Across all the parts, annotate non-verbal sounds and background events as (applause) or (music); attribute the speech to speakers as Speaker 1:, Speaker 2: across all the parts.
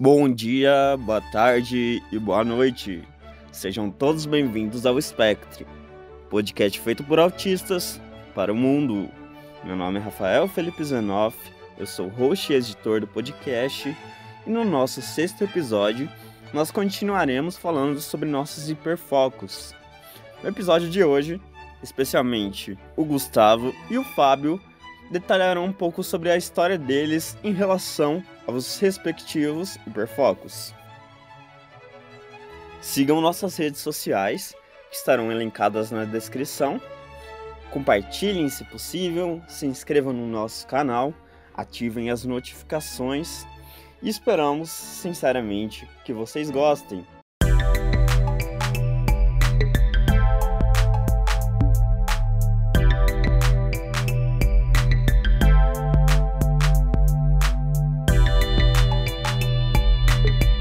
Speaker 1: Bom dia, boa tarde e boa noite. Sejam todos bem-vindos ao Spectre, podcast feito por autistas para o mundo. Meu nome é Rafael Felipe Zenoff, eu sou host e editor do podcast, e no nosso sexto episódio nós continuaremos falando sobre nossos hiperfocos. No episódio de hoje, especialmente o Gustavo e o Fábio detalharão um pouco sobre a história deles em relação aos respectivos hiperfocos. Sigam nossas redes sociais, que estarão elencadas na descrição. Compartilhem se possível, se inscrevam no nosso canal, ativem as notificações e esperamos, sinceramente, que vocês gostem.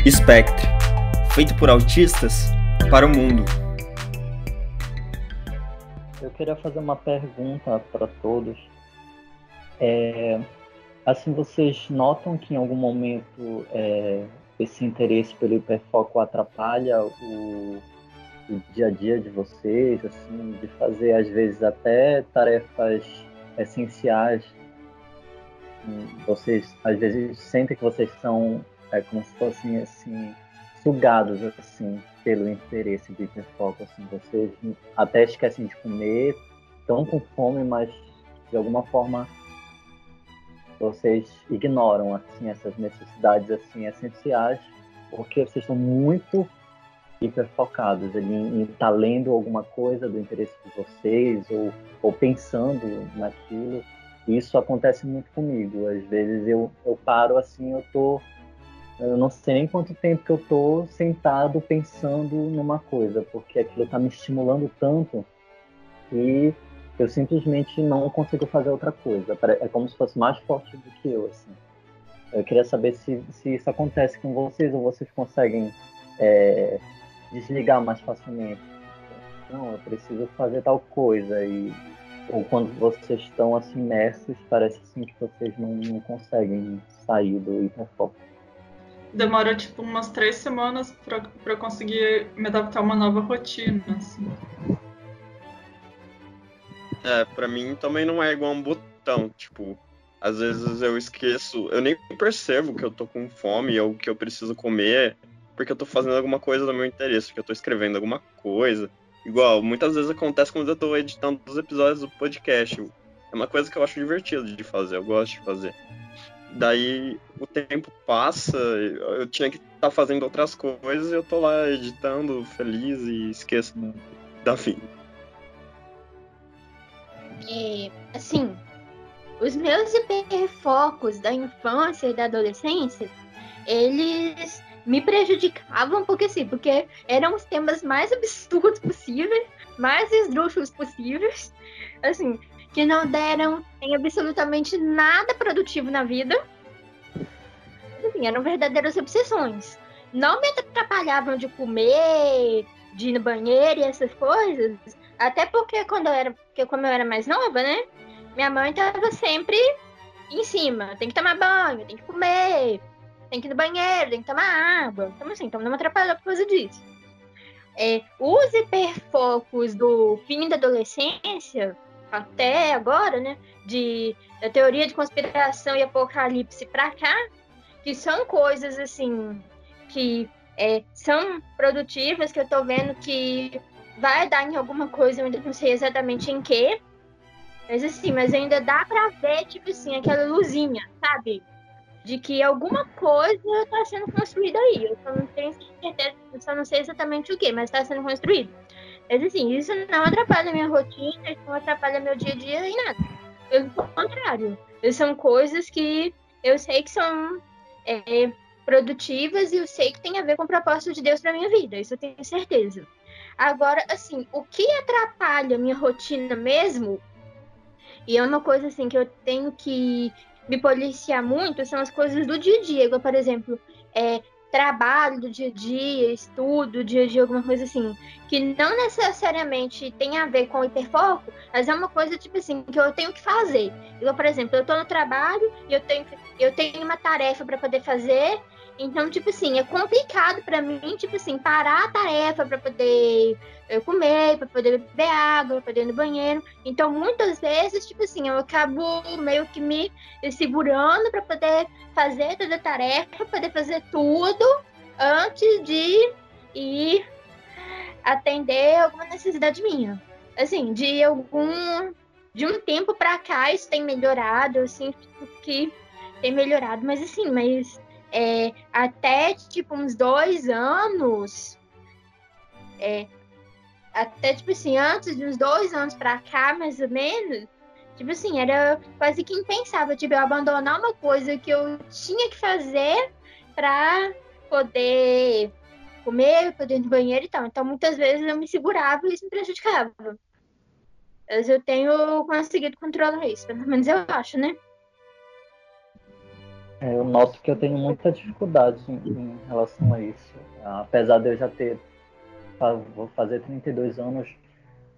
Speaker 1: Spectre, feito por autistas para o mundo.
Speaker 2: Eu queria fazer uma pergunta para todos. É, assim, vocês notam que em algum momento é, esse interesse pelo hiperfoco atrapalha o, o dia a dia de vocês, assim, de fazer às vezes até tarefas essenciais vocês às vezes sentem que vocês são é como se fossem assim sugados assim pelo interesse de hiperfoco assim vocês até esquecem de comer estão com fome mas de alguma forma vocês ignoram assim essas necessidades assim essenciais porque vocês estão muito hiperfocados ali em estar tá lendo alguma coisa do interesse de vocês ou, ou pensando naquilo. Isso acontece muito comigo. Às vezes eu, eu paro assim eu tô eu não sei nem quanto tempo que eu tô sentado pensando numa coisa, porque aquilo tá me estimulando tanto que eu simplesmente não consigo fazer outra coisa. É como se fosse mais forte do que eu, assim. Eu queria saber se, se isso acontece com vocês ou vocês conseguem é, desligar mais facilmente. Não, eu preciso fazer tal coisa e ou quando vocês estão assim imersos, parece assim que vocês não, não conseguem sair do hiperfoco
Speaker 3: demora tipo umas três semanas para conseguir me adaptar a uma nova rotina. Assim.
Speaker 1: É, pra mim também não é igual um botão, tipo, às vezes eu esqueço, eu nem percebo que eu tô com fome ou que eu preciso comer, porque eu tô fazendo alguma coisa do meu interesse, porque eu tô escrevendo alguma coisa. Igual, muitas vezes acontece quando eu tô editando os episódios do podcast. É uma coisa que eu acho divertido de fazer, eu gosto de fazer. Daí o tempo passa, eu tinha que estar tá fazendo outras coisas e eu tô lá editando, feliz e esqueço da fim.
Speaker 4: É, assim, os meus hiperfocos da infância e da adolescência, eles me prejudicavam porque assim, porque eram os temas mais absurdos possíveis, mais esdrúxulos possíveis. Assim, que não deram em absolutamente nada produtivo na vida. Assim, eram verdadeiras obsessões. Não me atrapalhavam de comer, de ir no banheiro e essas coisas. Até porque quando eu era, porque como eu era mais nova, né? Minha mãe tava sempre em cima. Tem que tomar banho, tem que comer, tem que ir no banheiro, tem que tomar água. Então, assim, então não me atrapalhou por causa disso. É, os hiperfocos do fim da adolescência até agora, né, de da teoria de conspiração e apocalipse para cá, que são coisas assim que é, são produtivas, que eu tô vendo que vai dar em alguma coisa, eu ainda não sei exatamente em que. Mas assim, mas ainda dá para ver, tipo assim, aquela luzinha, sabe? De que alguma coisa está sendo construída aí. Eu só não tenho certeza, eu só não sei exatamente o que, mas está sendo construído. Mas assim, isso não atrapalha minha rotina, isso não atrapalha meu dia a dia em nada. Pelo contrário, são coisas que eu sei que são é, produtivas e eu sei que tem a ver com o propósito de Deus para minha vida, isso eu tenho certeza. Agora, assim, o que atrapalha minha rotina mesmo, e é uma coisa assim que eu tenho que me policiar muito, são as coisas do dia a dia. Igual, por exemplo, é, trabalho do dia a dia, estudo, dia a dia, alguma coisa assim, que não necessariamente tem a ver com hiperfoco, mas é uma coisa tipo assim que eu tenho que fazer. Eu, por exemplo, eu estou no trabalho e eu tenho eu tenho uma tarefa para poder fazer Então, tipo assim, é complicado para mim, tipo assim, parar a tarefa para poder eu comer, para poder beber água, para poder ir no banheiro. Então, muitas vezes, tipo assim, eu acabo meio que me segurando para poder fazer toda a tarefa, poder fazer tudo antes de ir atender alguma necessidade minha. Assim, de algum de um tempo para cá isso tem melhorado, eu sinto que tem melhorado, mas assim, mas é, até tipo uns dois anos, é, até tipo assim, antes de uns dois anos para cá, mais ou menos, tipo assim, era quase que impensável, tipo, eu abandonar uma coisa que eu tinha que fazer para poder comer, poder ir no banheiro e tal. Então, muitas vezes eu me segurava e isso me prejudicava. Mas eu tenho conseguido controlar isso, pelo menos eu acho, né?
Speaker 2: É, eu noto que eu tenho muita dificuldade em, relação a isso. Apesar de eu já ter. Vou fazer 32 anos,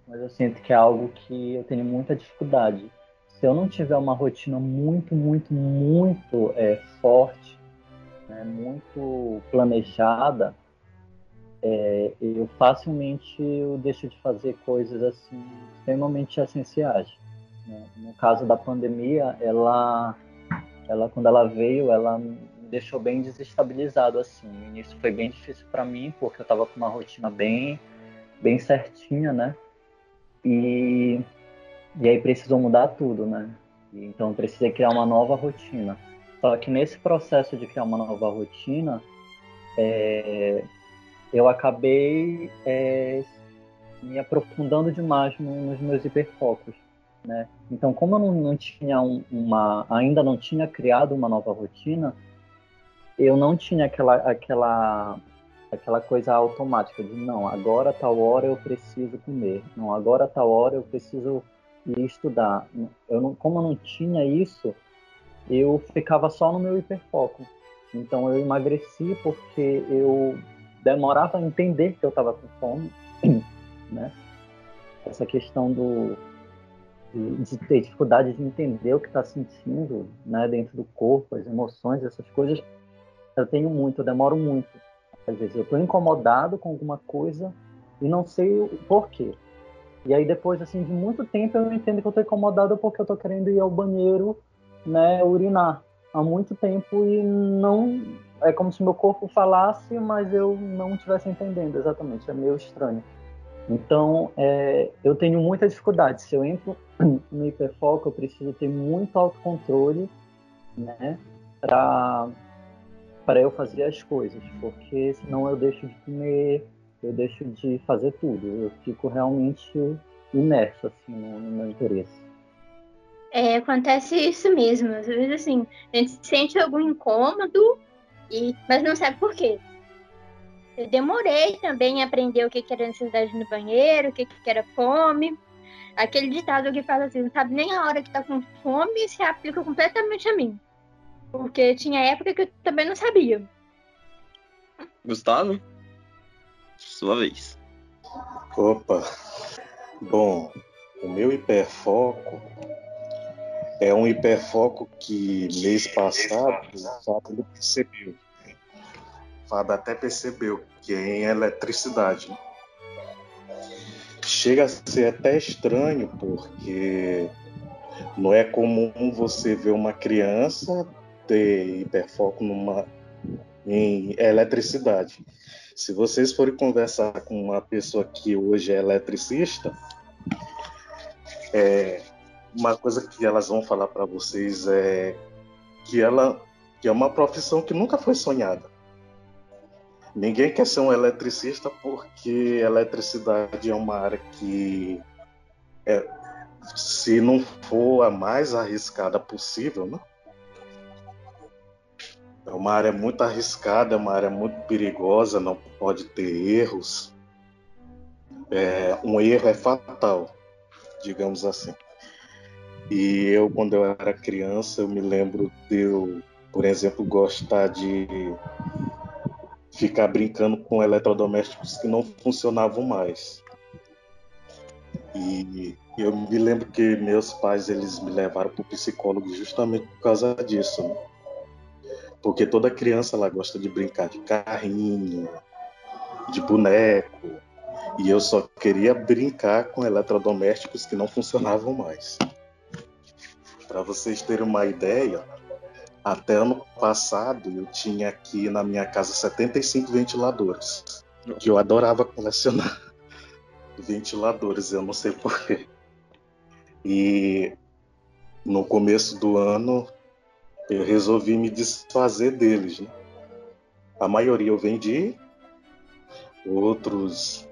Speaker 2: mas eu sinto que é algo que eu tenho muita dificuldade. Se eu não tiver uma rotina muito, muito, muito é, forte, né, muito planejada, é, eu facilmente eu deixo de fazer coisas assim extremamente essenciais. Né? No caso da pandemia, ela, ela quando ela veio, ela me deixou bem desestabilizado assim. No início foi bem difícil para mim porque eu estava com uma rotina bem, bem certinha, né? E e aí precisou mudar tudo, né? Então precisei criar uma nova rotina. Só que nesse processo de criar uma nova rotina, é, eu acabei é, me aprofundando demais nos meus hiperfocos. Né? Então, como eu não, não tinha um, uma, ainda não tinha criado uma nova rotina, eu não tinha aquela, aquela, aquela coisa automática de não, agora tal hora eu preciso comer, não, agora tal hora eu preciso ir estudar. Eu não, como eu não tinha isso, eu ficava só no meu hiperfoco. Então eu emagreci porque eu demorava a entender que eu estava com fome, (clears throat) né? Essa questão do de, ter dificuldade de entender o que está sentindo, né, dentro do corpo, as emoções, essas coisas, eu tenho muito, eu demoro muito. Às vezes eu estou incomodado com alguma coisa e não sei o porquê. E aí depois assim de muito tempo eu entendo que eu estou incomodado porque eu estou querendo ir ao banheiro, né, urinar há muito tempo e não é como se meu corpo falasse, mas eu não estivesse entendendo exatamente. É meio estranho. Então, é, eu tenho muita dificuldade. Se eu entro (clears throat) no hiperfoco, eu preciso ter muito autocontrole, né, para para eu fazer as coisas, porque senão eu deixo de comer, eu deixo de fazer tudo. Eu fico realmente imerso assim no, no meu interesse.
Speaker 4: É, acontece isso mesmo. Às vezes, assim, a gente sente algum incômodo, e, mas não sabe por quê. Eu demorei também a aprender o que, era necessidade no banheiro, o que, que era fome. Aquele ditado que fala assim, não sabe nem a hora que tá com fome se aplica completamente a mim. Porque tinha época que eu também não sabia.
Speaker 1: Gustavo? Sua vez.
Speaker 5: Opa. Bom, o meu hiperfoco é um hiperfoco que mês passado o Fábio percebeu. Fábio até percebeu que é em eletricidade. Chega a ser até estranho, porque não é comum você ver uma criança ter hiperfoco numa, em eletricidade. Se vocês forem conversar com uma pessoa que hoje é eletricista, é, uma coisa que elas vão falar para vocês é que ela que é uma profissão que nunca foi sonhada. Ninguém quer ser um eletricista porque eletricidade é uma área que é, se não for a mais arriscada possível, né? É uma área muito arriscada, é uma área muito perigosa, não pode ter erros. É, um erro é fatal, digamos assim. E eu, quando eu era criança, eu me lembro de eu, por exemplo, gostar de ficar brincando com eletrodomésticos que não funcionavam mais. E eu me lembro que meus pais eles me levaram para o psicólogo justamente por causa disso. Né? Porque toda criança ela gosta de brincar de carrinho, de boneco, e eu só queria brincar com eletrodomésticos que não funcionavam mais. Para vocês terem uma ideia, até ano passado eu tinha aqui na minha casa 75 ventiladores, que eu adorava colecionar (laughs) ventiladores, eu não sei porquê. E no começo do ano eu resolvi me desfazer deles. Né? A maioria eu vendi, outros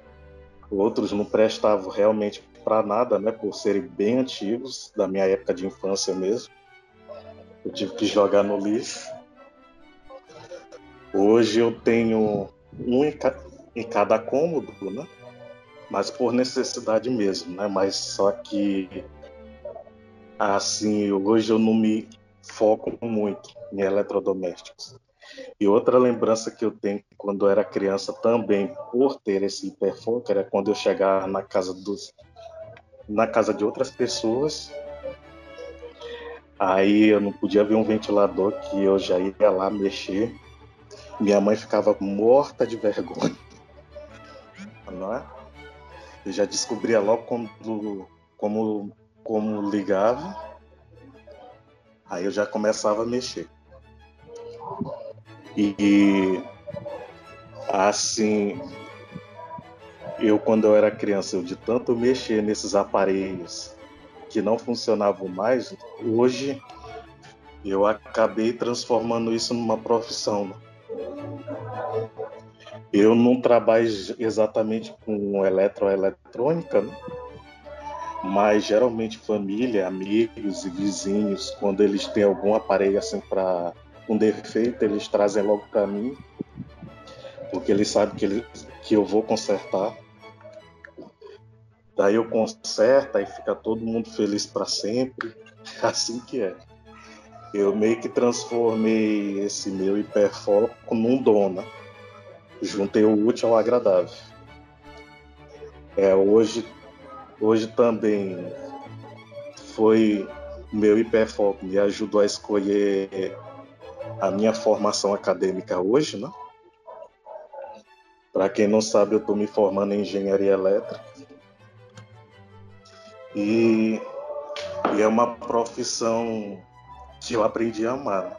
Speaker 5: outros não prestavam realmente para nada, né, por serem bem antigos, da minha época de infância mesmo. Eu tive que jogar no lixo. Hoje eu tenho um em, ca em cada cômodo, né? Mas por necessidade mesmo, né? Mas só que assim, hoje eu não me foco muito em eletrodomésticos. E outra lembrança que eu tenho quando eu era criança também, por ter esse hiperfoco, era quando eu chegava na casa dos na casa de outras pessoas. Aí eu não podia ver um ventilador que eu já ia lá mexer. Minha mãe ficava morta de vergonha. Não é? Eu já descobria logo como, como, como ligava Aí eu já começava a mexer. E assim, eu quando eu era criança, eu de tanto mexer nesses aparelhos que não funcionavam mais, hoje eu acabei transformando isso numa profissão. Eu não trabalho exatamente com eletroeletrônica, né? mas geralmente família, amigos e vizinhos, quando eles têm algum aparelho assim para um defeito, eles trazem logo para mim, porque eles sabem que, que eu vou consertar. Daí eu conserto e fica todo mundo feliz para sempre. (laughs) Assim que é. Eu meio que transformei esse meu hiperfoco num dona. Juntei o útil ao agradável. É, hoje Hoje também foi meu hiperfoco, me ajudou a escolher a minha formação acadêmica hoje, né? Para quem não sabe, eu estou me formando em engenharia elétrica. E, e, é uma profissão que eu aprendi a amar. Né?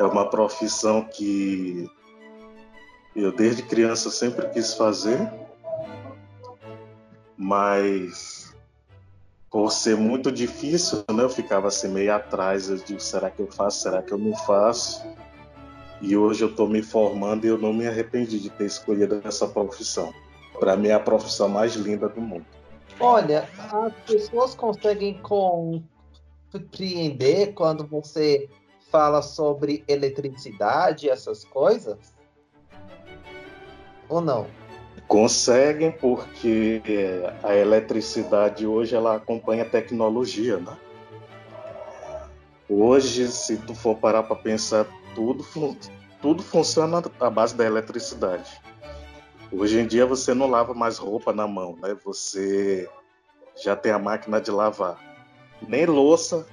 Speaker 5: É uma profissão que eu desde criança sempre quis fazer mas por ser muito difícil, né, eu ficava assim meio atrás. Eu digo, será que eu faço? Será que eu não faço? E hoje eu estou me formando e eu não me arrependi de ter escolhido essa profissão. Para mim é a profissão mais linda do mundo.
Speaker 6: Olha, as pessoas conseguem compreender quando você fala sobre eletricidade, essas coisas? Ou não?
Speaker 5: Conseguem porque a eletricidade hoje ela acompanha a tecnologia, né? Hoje, se tu for parar para pensar, tudo, tudo funciona à base da eletricidade. Hoje em dia você não lava mais roupa na mão, né? Você já tem a máquina de lavar. Nem louça,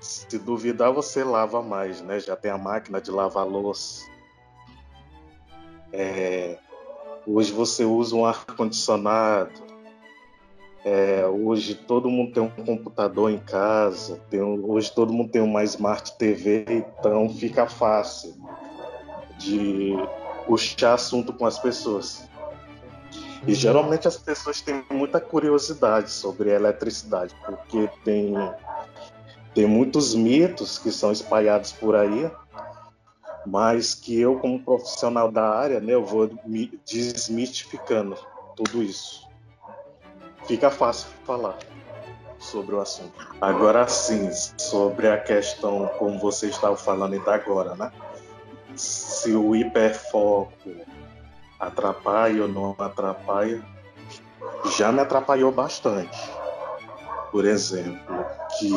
Speaker 5: se duvidar, você lava mais, né? Já tem a máquina de lavar louça. É, Hoje você usa um ar-condicionado. É, hoje todo mundo tem um computador em casa. Hoje todo mundo tem uma Smart TV, então fica fácil de puxar assunto com as pessoas. E geralmente as pessoas têm muita curiosidade sobre a eletricidade, porque tem, tem muitos mitos que são espalhados por aí mas que eu, como profissional da área, né, eu vou desmistificando tudo isso. Fica fácil falar sobre o assunto. Agora sim, sobre a questão, como você estava falando ainda agora, né? Se o hiperfoco atrapalha ou não atrapalha, já me atrapalhou bastante. Por exemplo, que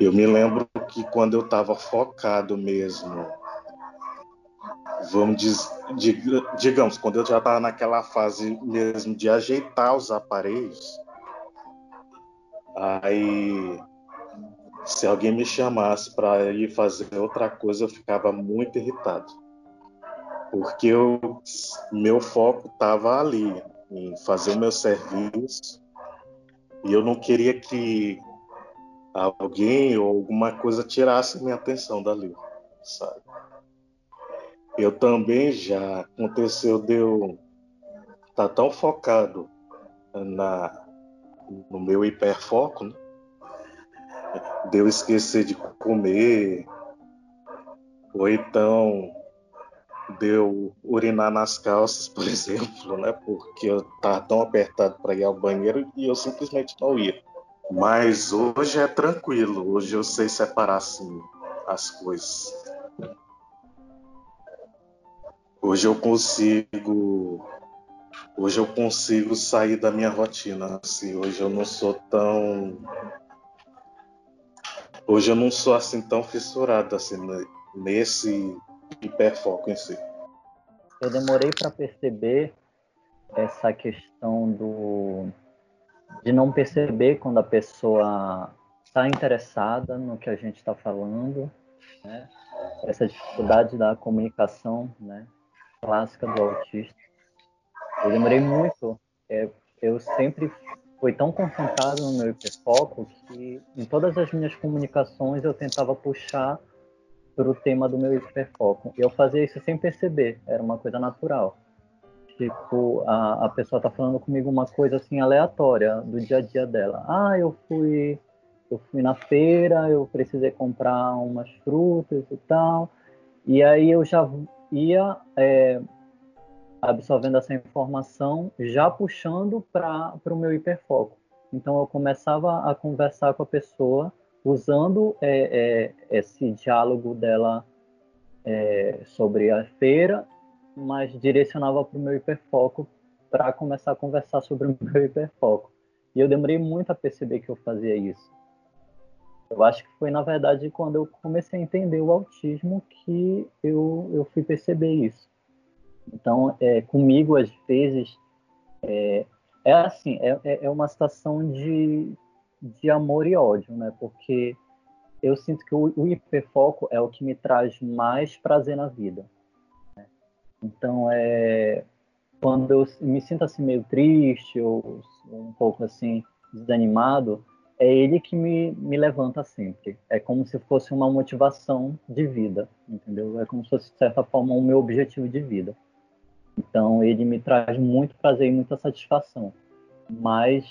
Speaker 5: eu me lembro que quando eu estava focado mesmo, vamos dizer, digamos, quando eu já estava naquela fase mesmo de ajeitar os aparelhos, aí se alguém me chamasse para ir fazer outra coisa, eu ficava muito irritado. Porque eu, meu foco estava ali, em fazer o meu serviço, e eu não queria que alguém ou alguma coisa tirasse minha atenção dali, sabe? Eu também já aconteceu de eu estar tá tão focado na, no meu hiperfoco, né? de eu esquecer de comer, ou então de eu urinar nas calças, por (laughs) exemplo, né? Porque eu estava tão apertado para ir ao banheiro e eu simplesmente não ia. Mas hoje é tranquilo, hoje eu sei separar assim as coisas. Hoje eu consigo hoje eu consigo sair da minha rotina, assim, hoje eu não sou tão hoje eu não sou assim tão fissurado assim nesse hiperfoco em si.
Speaker 2: Eu demorei para perceber essa questão do de não perceber quando a pessoa está interessada no que a gente está falando, né? essa dificuldade da comunicação né? clássica do autista. Eu demorei muito, é, eu sempre fui tão concentrado no meu hiperfoco que em todas as minhas comunicações eu tentava puxar para o tema do meu hiperfoco. Eu fazia isso sem perceber, era uma coisa natural. Tipo, a, a pessoa tá falando comigo uma coisa assim aleatória do dia a dia dela. Ah, eu fui eu fui na feira, eu precisei comprar umas frutas e tal. E aí eu já ia é, absorvendo essa informação, já puxando para o meu hiperfoco. Então eu começava a conversar com a pessoa usando é, é, esse diálogo dela é, sobre a feira mas direcionava para o meu hiperfoco para começar a conversar sobre o (laughs) meu hiperfoco. E eu demorei muito a perceber que eu fazia isso. Eu acho que foi, na verdade, quando eu comecei a entender o autismo que eu, eu fui perceber isso. Então, é, comigo, às vezes, é, é assim, é, é, é uma situação de, de amor e ódio, né? Porque eu sinto que o, o hiperfoco é o que me traz mais prazer na vida. Então, é, quando eu me sinto assim meio triste ou um pouco assim desanimado, é ele que me, me levanta sempre. É como se fosse uma motivação de vida, entendeu? É como se fosse, de certa forma, o meu objetivo de vida. Então, ele me traz muito prazer e muita satisfação. Mas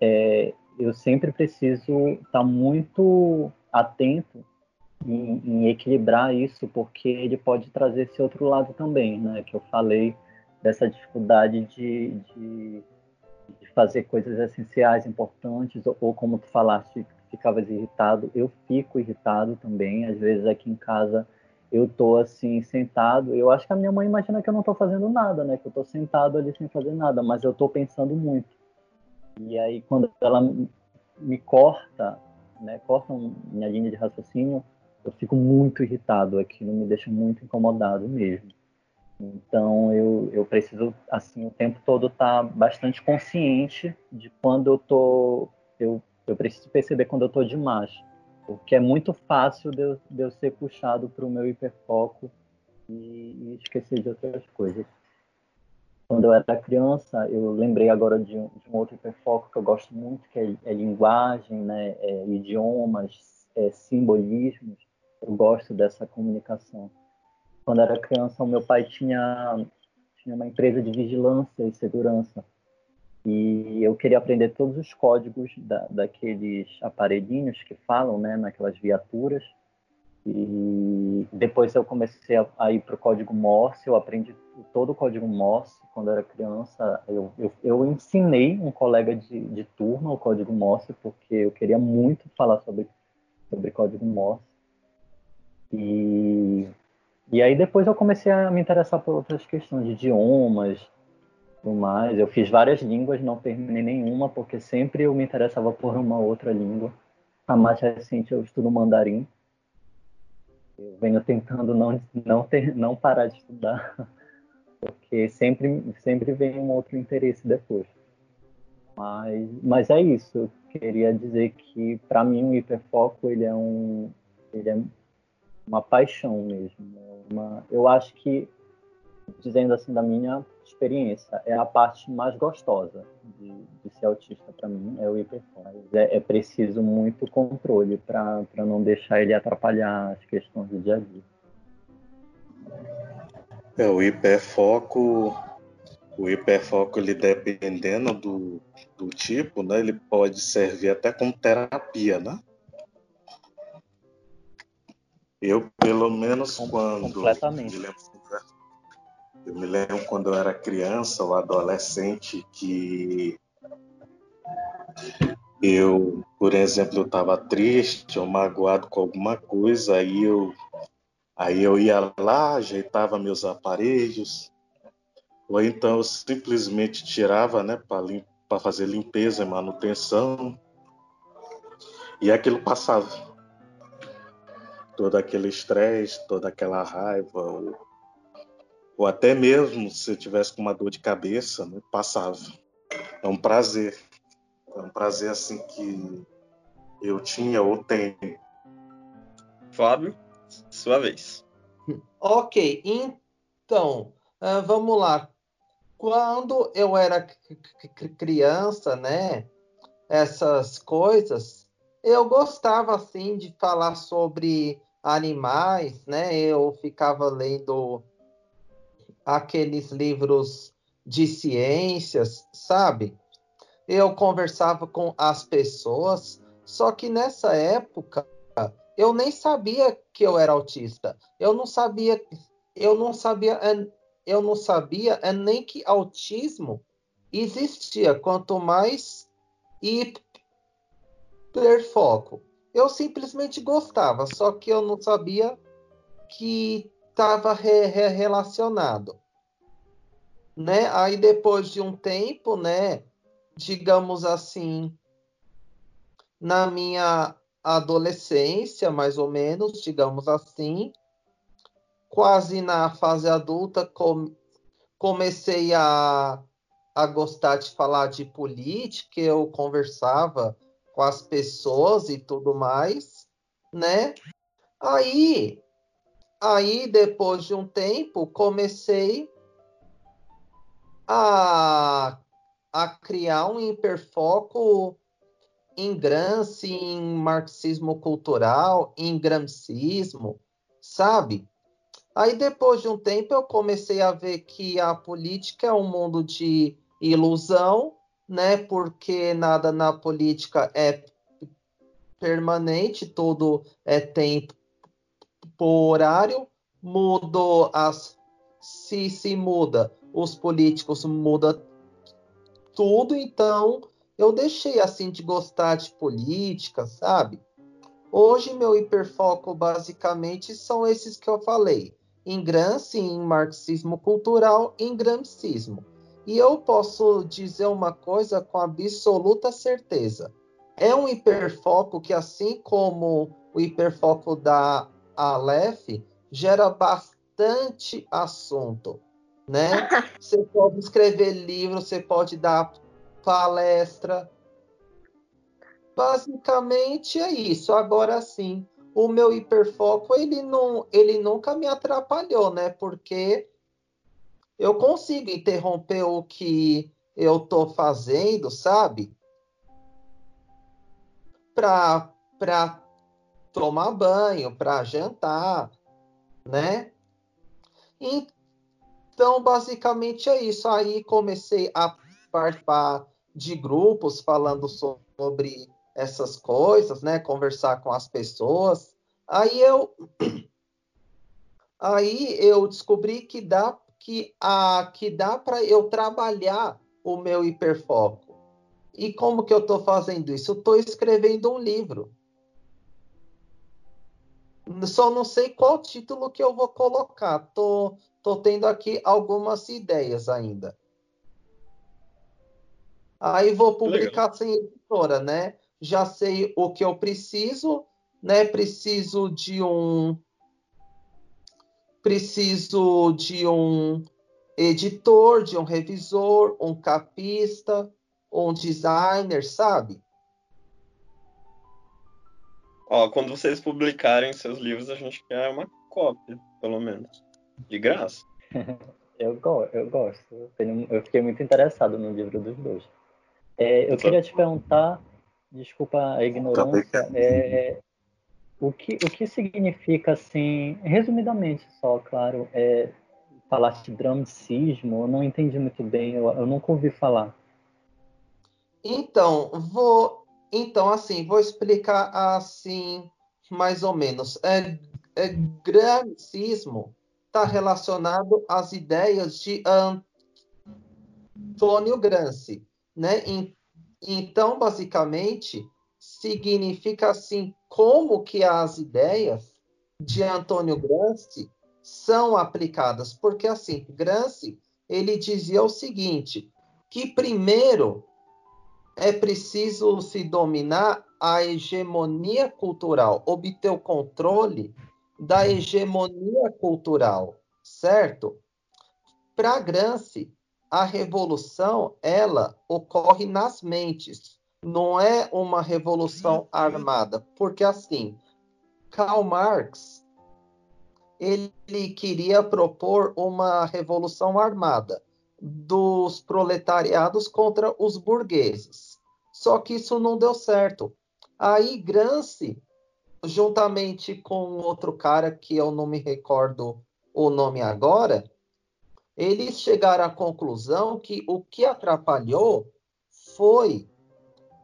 Speaker 2: é, eu sempre preciso estar muito atento em, em, equilibrar isso, porque ele pode trazer esse outro lado também, né? Que eu falei dessa dificuldade de, de, de fazer coisas essenciais, importantes, ou, ou, como tu falaste, ficavas irritado, eu fico irritado também. Às vezes aqui em casa eu tô assim sentado, eu acho que a minha mãe imagina que eu não tô fazendo nada, né? Que eu tô sentado ali sem fazer nada, mas eu tô pensando muito. E aí quando ela me corta, né, corta minha linha de raciocínio, eu fico muito irritado, aquilo me deixa muito incomodado mesmo. Então eu, eu preciso, assim, o tempo todo estar tá bastante consciente de quando eu tô. Eu, eu preciso perceber quando eu tô demais. Porque é muito fácil de eu, de eu ser puxado para o meu hiperfoco e, e, esquecer de outras coisas. Quando eu era criança, eu lembrei agora de um, de um outro hiperfoco que eu gosto muito, que é, é linguagem, né, é idiomas, é simbolismos eu gosto dessa comunicação. Quando era criança, o meu pai tinha, tinha uma empresa de vigilância e segurança. E eu queria aprender todos os códigos da, daqueles aparelhinhos que falam, né, naquelas viaturas. E depois eu comecei a, a ir para o código Morse, eu aprendi todo o código Morse quando era criança. Eu, eu, eu ensinei um colega de, de turma o código Morse, porque eu queria muito falar sobre, sobre código Morse. E, e aí depois eu comecei a me interessar por outras questões de idiomas, tudo mais. Eu fiz várias línguas, não terminei nenhuma, porque sempre eu me interessava por uma outra língua. A mais recente eu estudo mandarim. Eu venho tentando não, não, ter, não parar de estudar, (laughs) porque sempre, sempre vem um outro interesse depois. Mas, mas é isso. Eu queria dizer que para mim o hiperfoco ele é um ele é uma paixão mesmo. É uma, eu acho que dizendo assim da minha experiência é a parte mais gostosa de, de ser autista para mim é o hiperfoco. É, é preciso muito controle para não deixar ele atrapalhar as questões do dia a dia.
Speaker 5: É, o hiperfoco, o hiperfoco, ele dependendo do, do tipo, né, ele pode servir até como terapia, né? Eu, pelo menos, quando.
Speaker 2: Completamente.
Speaker 5: Eu me lembro quando eu era criança ou adolescente que eu, por exemplo, eu estava triste ou magoado com alguma coisa, aí eu Aí eu ia lá, ajeitava meus aparelhos, ou então eu simplesmente tirava, né, para fazer limpeza e manutenção, e aquilo passava. Todo aquele estresse, toda aquela raiva, ou, ou, até mesmo se eu tivesse com uma dor de cabeça, né, passava. É um prazer. É um prazer assim que eu tinha ou tenho.
Speaker 1: Fábio? Sua vez.
Speaker 6: Ok, então, uh, vamos lá. Quando eu era criança, né, essas coisas, eu gostava, assim, de falar sobre animais, né, eu ficava lendo aqueles livros de ciências, sabe? Eu conversava com as pessoas, só que nessa época eu nem sabia que eu era autista. Eu não sabia, eu não sabia, eu não sabia nem que autismo existia, quanto mais hiperfoco. Eu simplesmente gostava, só que eu não sabia que estava re re relacionado. Né? Aí depois de um tempo, né, digamos assim, na minha adolescência, mais ou menos, digamos assim. Quase na fase adulta, com, comecei a, a gostar de falar de política, eu conversava com as pessoas e tudo mais, né? Aí, aí depois de um tempo, comecei a, a criar um hiperfoco em Gramsci, em marxismo cultural, em gramscismo, sabe? Aí depois de um tempo eu comecei a ver que a política é um mundo de ilusão, né? Porque nada na política é permanente, tudo é temporário. Mudou as se se muda, os políticos muda tudo, então eu deixei assim de gostar de política, sabe? Hoje meu hiperfoco basicamente são esses que eu falei, em Gramsci, em marxismo cultural, em gramscismo. E eu posso dizer uma coisa com absoluta certeza. É um hiperfoco que, assim como o hiperfoco da Aleph, gera bastante assunto, né? (laughs) Você pode escrever livro, você pode dar palestra. Basicamente é isso. Agora sim, o meu hiperfoco ele não, ele nunca me atrapalhou, né? Porque eu consigo interromper o que eu tô fazendo, sabe? Para para tomar banho, para jantar, né? Então, basicamente é isso. Aí comecei a participar de grupos falando sobre essas coisas, né? Conversar com as pessoas. Aí eu (clears throat) aí eu descobri que dá que a que dá para eu trabalhar o meu hiperfoco. E como que eu estou fazendo isso? Estou escrevendo um livro. Só não sei qual título que eu vou colocar. Tô, tô tendo aqui algumas ideias ainda. Aí vou publicar Legal. sem editora, né? Já sei o que eu preciso, né? Preciso de um preciso de um editor, de um revisor, um capista, um designer, sabe?
Speaker 1: Ó, quando vocês publicarem seus livros, a gente quer uma cópia, pelo menos. De graça. (laughs)
Speaker 2: eu, go eu gosto. Eu, tenho, eu fiquei muito interessado no livro dos dois. É, eu queria te perguntar, desculpa a ignorância, é, o, que, o que significa, assim, resumidamente só, claro, é, falar de dramicismo, eu não entendi muito bem, eu, eu nunca ouvi falar.
Speaker 6: Então, vou então, assim, vou explicar assim, mais ou menos. É, é, está relacionado às ideias de Antônio Gramsci, né? Então, basicamente, significa assim como que as ideias de Antônio Gramsci são aplicadas, porque assim, Gramsci, ele dizia o seguinte, que primeiro é preciso se dominar a hegemonia cultural, obter o controle da hegemonia cultural, certo? Para Gramsci, a revolução ela ocorre nas mentes, não é uma revolução armada, porque assim, Karl Marx ele queria propor uma revolução armada dos proletariados contra os burgueses. Só que isso não deu certo. Aí Gramsci, juntamente com outro cara que eu não me recordo o nome agora, eles chegaram à conclusão que o que atrapalhou foi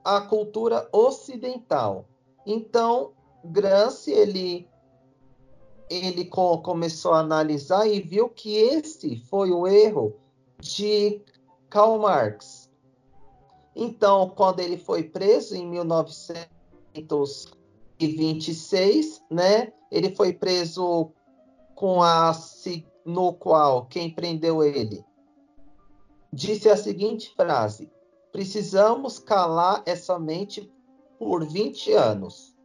Speaker 6: a cultura ocidental. Então, Gramsci ele ele começou a analisar e viu que esse foi o erro de Karl Marx. Então, quando ele foi preso em 1926, né, ele foi preso com a no qual quem prendeu ele disse a seguinte frase: Precisamos calar essa mente por 20 anos.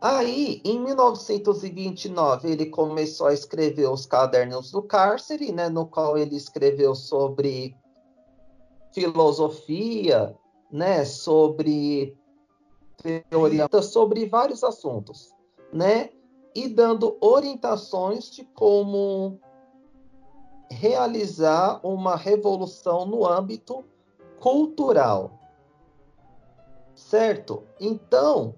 Speaker 6: Aí, em 1929, ele começou a escrever os Cadernos do Cárcere, né, no qual ele escreveu sobre filosofia, né, sobre teoria, sobre vários assuntos, né, e dando orientações de como realizar uma revolução no âmbito cultural. Certo? Então,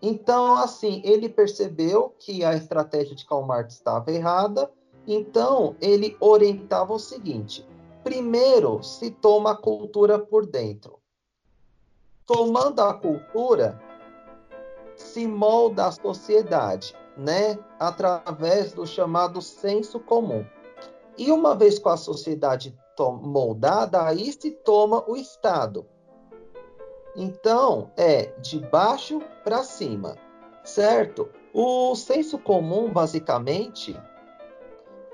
Speaker 6: então, assim, ele percebeu que a estratégia de Karl Marx estava errada, então ele orientava o seguinte: primeiro se toma a cultura por dentro. Tomando a cultura, se molda a sociedade, né, através do chamado senso comum. E uma vez com a sociedade moldada, aí se toma o Estado. Então, é de baixo para cima, certo? O senso comum, basicamente,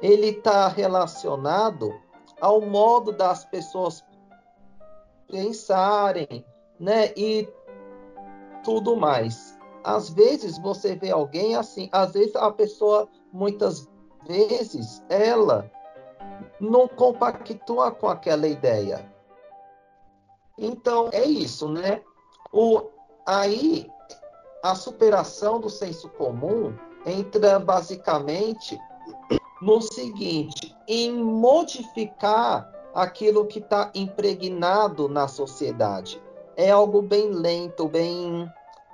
Speaker 6: ele está relacionado ao modo das pessoas pensarem, né? E tudo mais. Às vezes você vê alguém assim, às vezes a pessoa, muitas vezes, ela não compactua com aquela ideia. Então, é isso, né? O, aí, a superação do senso comum entra basicamente (clears throat) no seguinte: em modificar aquilo que está impregnado na sociedade. É algo bem lento, bem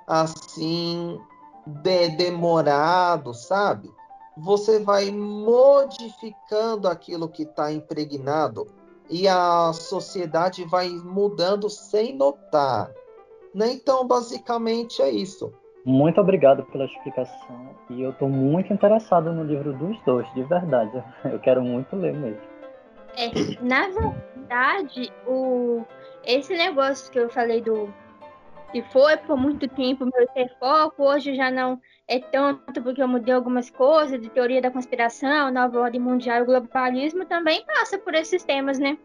Speaker 6: assim, de, demorado, sabe? Você vai modificando aquilo que está impregnado e a sociedade vai mudando sem notar. Né? Então, basicamente é isso.
Speaker 2: Muito obrigado pela explicação. E eu estou muito interessado no livro dos dois, de verdade. (laughs) Eu quero muito ler mesmo.
Speaker 4: É, na verdade, o, esse negócio que eu falei do que foi por muito tempo meu ter foco, hoje já não é tanto porque eu mudei algumas coisas, de teoria da conspiração, nova ordem mundial, globalismo, também passa por esses temas, né?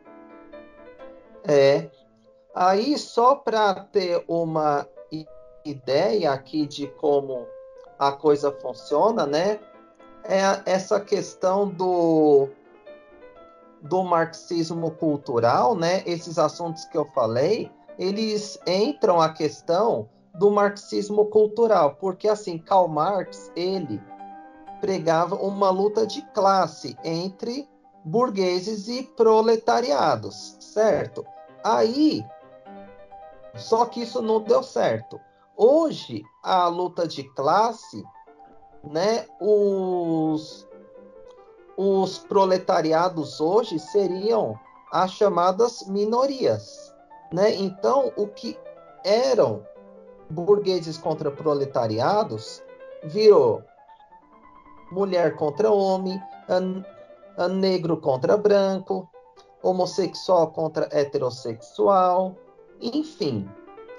Speaker 6: É. Aí, só para ter uma ideia aqui de como a coisa funciona, né? É essa questão do do marxismo cultural, né, esses assuntos que eu falei, eles entram a questão do marxismo cultural, porque assim, Karl Marx, ele pregava uma luta de classe entre burgueses e proletariados, certo? Aí, só que isso não deu certo. Hoje, a luta de classe, né, os, os proletariados hoje seriam as chamadas minorias, né? Então, o que eram burgueses contra proletariados virou mulher contra homem, a, a negro contra branco, homossexual contra heterossexual, enfim,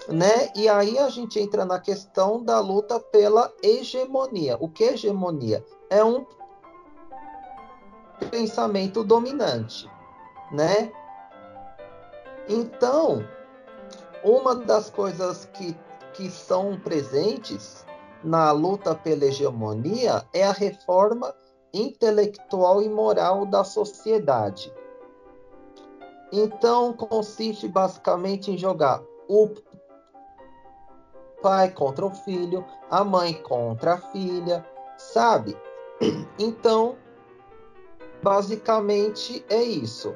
Speaker 6: né? E aí a gente entra na questão da luta pela hegemonia. O que é hegemonia? É um pensamento dominante, né? Então, uma das coisas que, que são presentes na luta pela hegemonia é a reforma intelectual e moral da sociedade. Então, consiste basicamente em jogar o pai contra o filho, a mãe contra a filha, sabe? (clears throat) Então, basicamente é isso.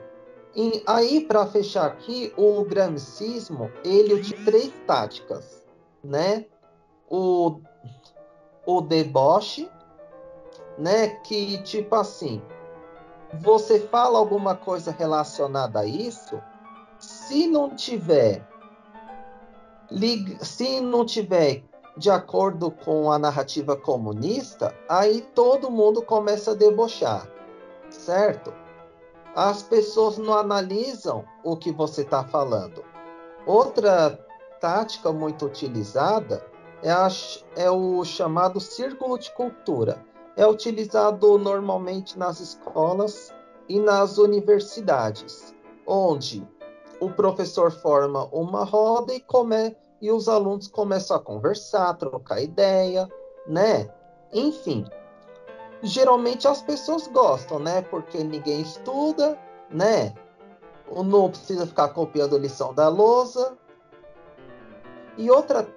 Speaker 6: E aí, para fechar aqui, o gramscismo, ele utiliza três táticas, né? O o deboche, né? Que tipo assim, você fala alguma coisa relacionada a isso, se não tiver se não tiver de acordo com a narrativa comunista, aí todo mundo começa a debochar, certo? As pessoas não analisam o que você está falando. Outra tática muito utilizada é, a, é o chamado círculo de cultura. É utilizado normalmente nas escolas e nas universidades, onde o professor forma uma roda e, come, e os alunos começam a conversar, trocar ideia, né? Enfim, geralmente as pessoas gostam, né? Porque ninguém estuda, né? Não precisa ficar copiando lição da lousa. E outra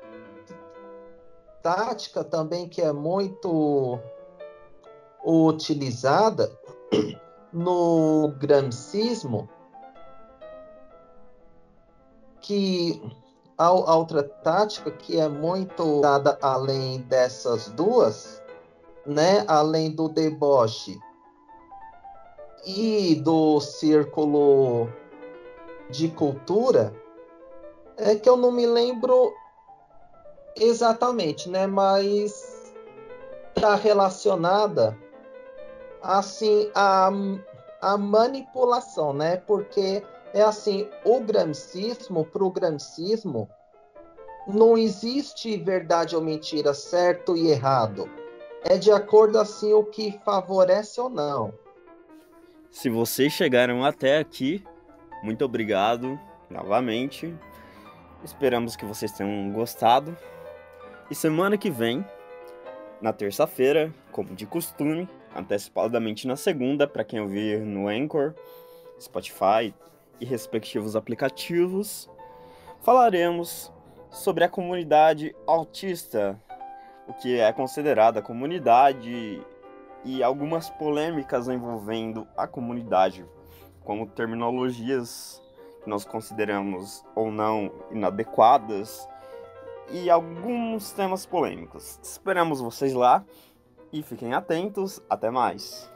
Speaker 6: tática também que é muito utilizada (clears throat) no gramscismo, que a, outra tática que é muito dada além dessas duas, né, além do deboche e do círculo de cultura, é que eu não me lembro Exatamente, né? Mas está relacionada assim a, a manipulação, né? Porque é assim, o gramscismo, para o gramscismo, não existe verdade ou mentira, certo e errado. É de acordo assim o que favorece ou não.
Speaker 1: Se vocês chegaram até aqui, muito obrigado novamente. Esperamos que vocês tenham gostado. E semana que vem, na terça-feira, como de costume, antecipadamente na segunda, para quem ouvir no Anchor, Spotify e respectivos aplicativos, falaremos sobre a comunidade autista, o que é considerada a comunidade e algumas polêmicas envolvendo a comunidade, como terminologias que nós consideramos ou não inadequadas e alguns temas polêmicos. Esperamos vocês lá e fiquem atentos. Até mais!